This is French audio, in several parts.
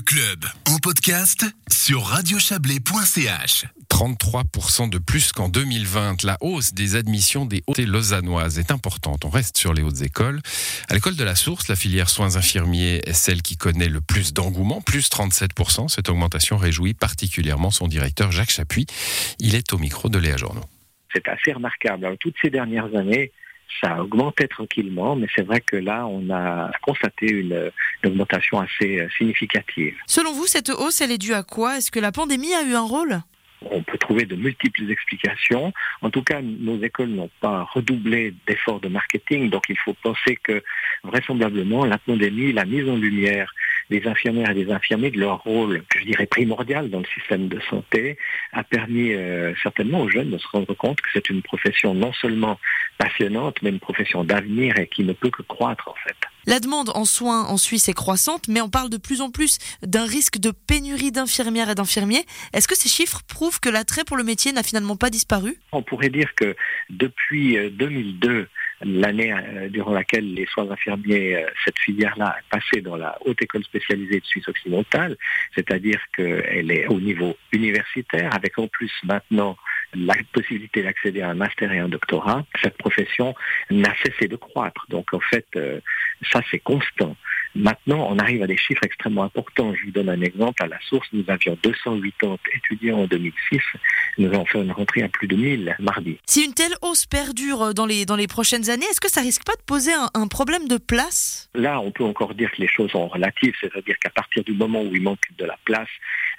Le club en podcast sur radiochablais.ch. 33% de plus qu'en 2020. La hausse des admissions des hautes et lausannoises est importante. On reste sur les hautes écoles. À l'école de la Source, la filière soins infirmiers est celle qui connaît le plus d'engouement, plus 37%. Cette augmentation réjouit particulièrement son directeur Jacques Chapuis. Il est au micro de Léa Journaux. C'est assez remarquable. Alors, toutes ces dernières années, ça a augmenté tranquillement, mais c'est vrai que là, on a constaté une, une, augmentation assez significative. Selon vous, cette hausse, elle est due à quoi? Est-ce que la pandémie a eu un rôle? On peut trouver de multiples explications. En tout cas, nos écoles n'ont pas redoublé d'efforts de marketing, donc il faut penser que vraisemblablement la pandémie, la mise en lumière des infirmières et des infirmiers de leur rôle, que je dirais primordial dans le système de santé, a permis euh, certainement aux jeunes de se rendre compte que c'est une profession non seulement passionnante, mais une profession d'avenir et qui ne peut que croître en fait. La demande en soins en Suisse est croissante, mais on parle de plus en plus d'un risque de pénurie d'infirmières et d'infirmiers. Est-ce que ces chiffres prouvent que l'attrait pour le métier n'a finalement pas disparu? On pourrait dire que depuis 2002, l'année euh, durant laquelle les soins infirmiers, euh, cette filière-là, est passée dans la haute école spécialisée de Suisse occidentale, c'est-à-dire qu'elle est au niveau universitaire, avec en plus maintenant la possibilité d'accéder à un master et un doctorat, cette profession n'a cessé de croître. Donc en fait, euh, ça c'est constant. Maintenant, on arrive à des chiffres extrêmement importants. Je vous donne un exemple. À la source, nous avions 280 étudiants en 2006. Nous avons fait une rentrée à plus de 1000 mardi. Si une telle hausse perdure dans les, dans les prochaines années, est-ce que ça risque pas de poser un, un problème de place? Là, on peut encore dire que les choses sont relatives. C'est-à-dire qu'à partir du moment où il manque de la place,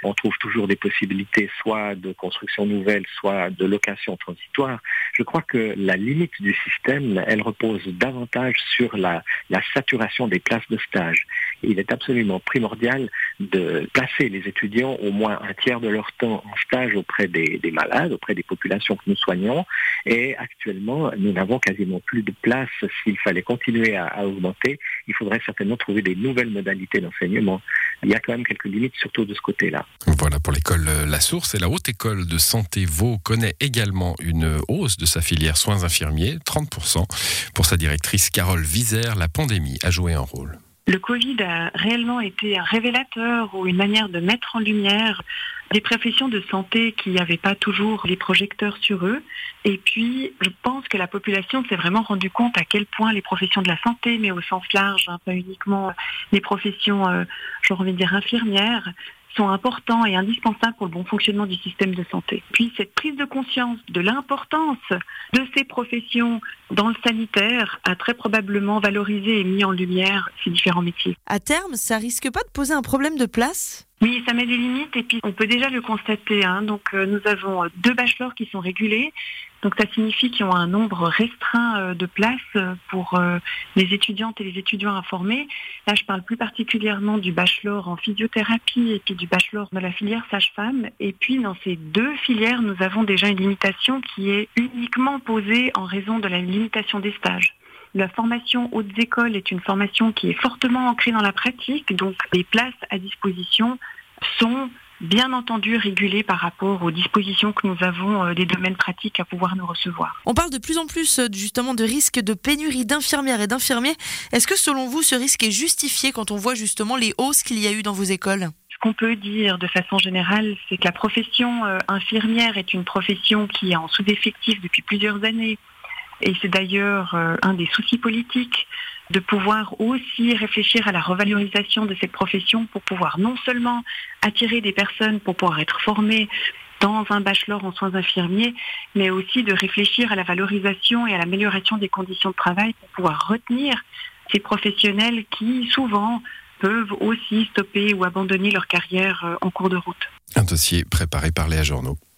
on trouve toujours des possibilités soit de construction nouvelle, soit de location transitoire. Je crois que la limite du système, elle repose davantage sur la, saturation des places de stage. Il est absolument primordial de placer les étudiants au moins un tiers de leur temps en stage auprès des, des malades, auprès des populations que nous soignons. Et actuellement, nous n'avons quasiment plus de place. S'il fallait continuer à, augmenter, il faudrait certainement trouver des nouvelles modalités d'enseignement. Il y a quand même quelques limites, surtout de ce côté-là. Voilà pour l'école La Source. Et la Haute École de Santé Vaud connaît également une hausse de sa filière soins infirmiers, 30%. Pour sa directrice Carole Visère, la pandémie a joué un rôle. Le Covid a réellement été un révélateur ou une manière de mettre en lumière des professions de santé qui n'avaient pas toujours les projecteurs sur eux. Et puis, je pense que la population s'est vraiment rendu compte à quel point les professions de la santé, mais au sens large, hein, pas uniquement les professions, euh, j'ai envie de dire infirmières, sont importants et indispensables pour le bon fonctionnement du système de santé. Puis cette prise de conscience de l'importance de ces professions dans le sanitaire a très probablement valorisé et mis en lumière ces différents métiers. À terme, ça risque pas de poser un problème de place? Oui, ça met des limites et puis on peut déjà le constater. Hein. Donc euh, nous avons deux bachelors qui sont régulés. Donc ça signifie qu'ils ont un nombre restreint euh, de places pour euh, les étudiantes et les étudiants à former. Là, je parle plus particulièrement du bachelor en physiothérapie et puis du bachelor de la filière sage-femme. Et puis dans ces deux filières, nous avons déjà une limitation qui est uniquement posée en raison de la limitation des stages. La formation hautes écoles est une formation qui est fortement ancrée dans la pratique, donc les places à disposition sont bien entendu régulées par rapport aux dispositions que nous avons euh, des domaines pratiques à pouvoir nous recevoir. On parle de plus en plus euh, justement de risque de pénurie d'infirmières et d'infirmiers. Est-ce que selon vous ce risque est justifié quand on voit justement les hausses qu'il y a eu dans vos écoles? Ce qu'on peut dire de façon générale, c'est que la profession euh, infirmière est une profession qui est en sous-effectif depuis plusieurs années. Et c'est d'ailleurs un des soucis politiques de pouvoir aussi réfléchir à la revalorisation de cette profession pour pouvoir non seulement attirer des personnes pour pouvoir être formées dans un bachelor en soins infirmiers, mais aussi de réfléchir à la valorisation et à l'amélioration des conditions de travail pour pouvoir retenir ces professionnels qui souvent peuvent aussi stopper ou abandonner leur carrière en cours de route. Un dossier préparé par Léa Journaux.